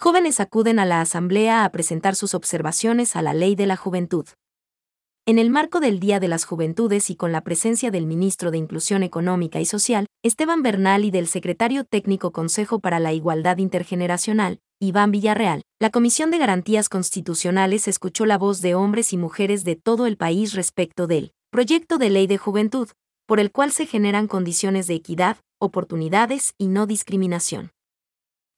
Jóvenes acuden a la Asamblea a presentar sus observaciones a la Ley de la Juventud. En el marco del Día de las Juventudes y con la presencia del ministro de Inclusión Económica y Social, Esteban Bernal y del secretario técnico Consejo para la Igualdad Intergeneracional, Iván Villarreal, la Comisión de Garantías Constitucionales escuchó la voz de hombres y mujeres de todo el país respecto del proyecto de ley de juventud, por el cual se generan condiciones de equidad, oportunidades y no discriminación.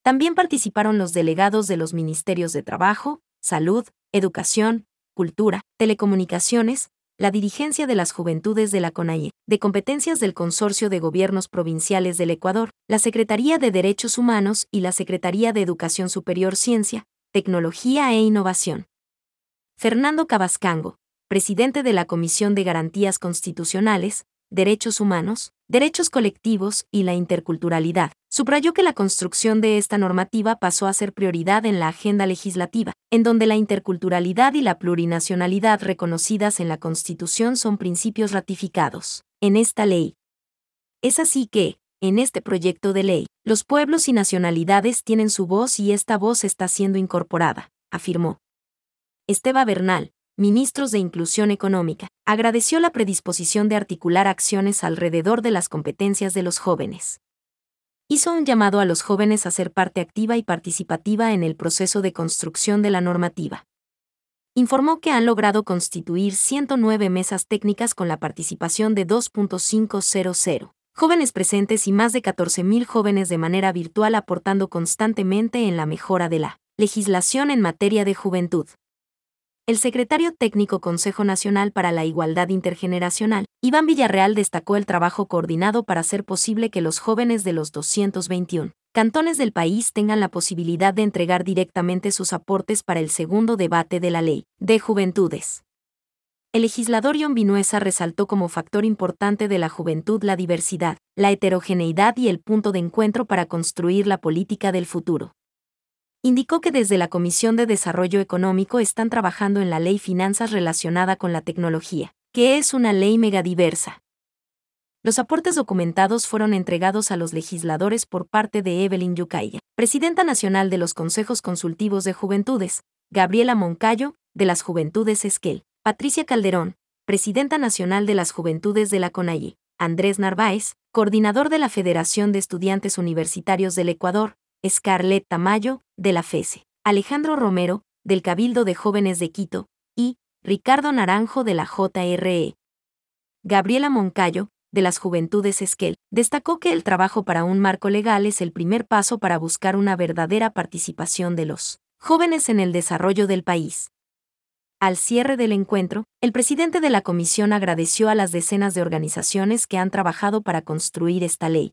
También participaron los delegados de los Ministerios de Trabajo, Salud, Educación, Cultura, Telecomunicaciones, la dirigencia de las Juventudes de la CONAIE, de competencias del Consorcio de Gobiernos Provinciales del Ecuador, la Secretaría de Derechos Humanos y la Secretaría de Educación Superior Ciencia, Tecnología e Innovación. Fernando Cabascango, presidente de la Comisión de Garantías Constitucionales, derechos humanos, derechos colectivos y la interculturalidad. Subrayó que la construcción de esta normativa pasó a ser prioridad en la agenda legislativa, en donde la interculturalidad y la plurinacionalidad reconocidas en la Constitución son principios ratificados en esta ley. Es así que, en este proyecto de ley, los pueblos y nacionalidades tienen su voz y esta voz está siendo incorporada, afirmó. Esteba Bernal, ministros de Inclusión Económica, agradeció la predisposición de articular acciones alrededor de las competencias de los jóvenes. Hizo un llamado a los jóvenes a ser parte activa y participativa en el proceso de construcción de la normativa. Informó que han logrado constituir 109 mesas técnicas con la participación de 2.500 jóvenes presentes y más de 14.000 jóvenes de manera virtual aportando constantemente en la mejora de la legislación en materia de juventud el secretario técnico Consejo Nacional para la Igualdad Intergeneracional, Iván Villarreal, destacó el trabajo coordinado para hacer posible que los jóvenes de los 221 cantones del país tengan la posibilidad de entregar directamente sus aportes para el segundo debate de la Ley de Juventudes. El legislador John Vinuesa resaltó como factor importante de la juventud la diversidad, la heterogeneidad y el punto de encuentro para construir la política del futuro indicó que desde la Comisión de Desarrollo Económico están trabajando en la ley finanzas relacionada con la tecnología, que es una ley megadiversa. Los aportes documentados fueron entregados a los legisladores por parte de Evelyn Yucaiya, presidenta nacional de los Consejos Consultivos de Juventudes, Gabriela Moncayo, de las Juventudes Esquel, Patricia Calderón, presidenta nacional de las Juventudes de la CONAIE, Andrés Narváez, coordinador de la Federación de Estudiantes Universitarios del Ecuador, Scarlett Tamayo, de la FESE, Alejandro Romero, del Cabildo de Jóvenes de Quito, y Ricardo Naranjo, de la JRE. Gabriela Moncayo, de las Juventudes Esquel, destacó que el trabajo para un marco legal es el primer paso para buscar una verdadera participación de los jóvenes en el desarrollo del país. Al cierre del encuentro, el presidente de la comisión agradeció a las decenas de organizaciones que han trabajado para construir esta ley,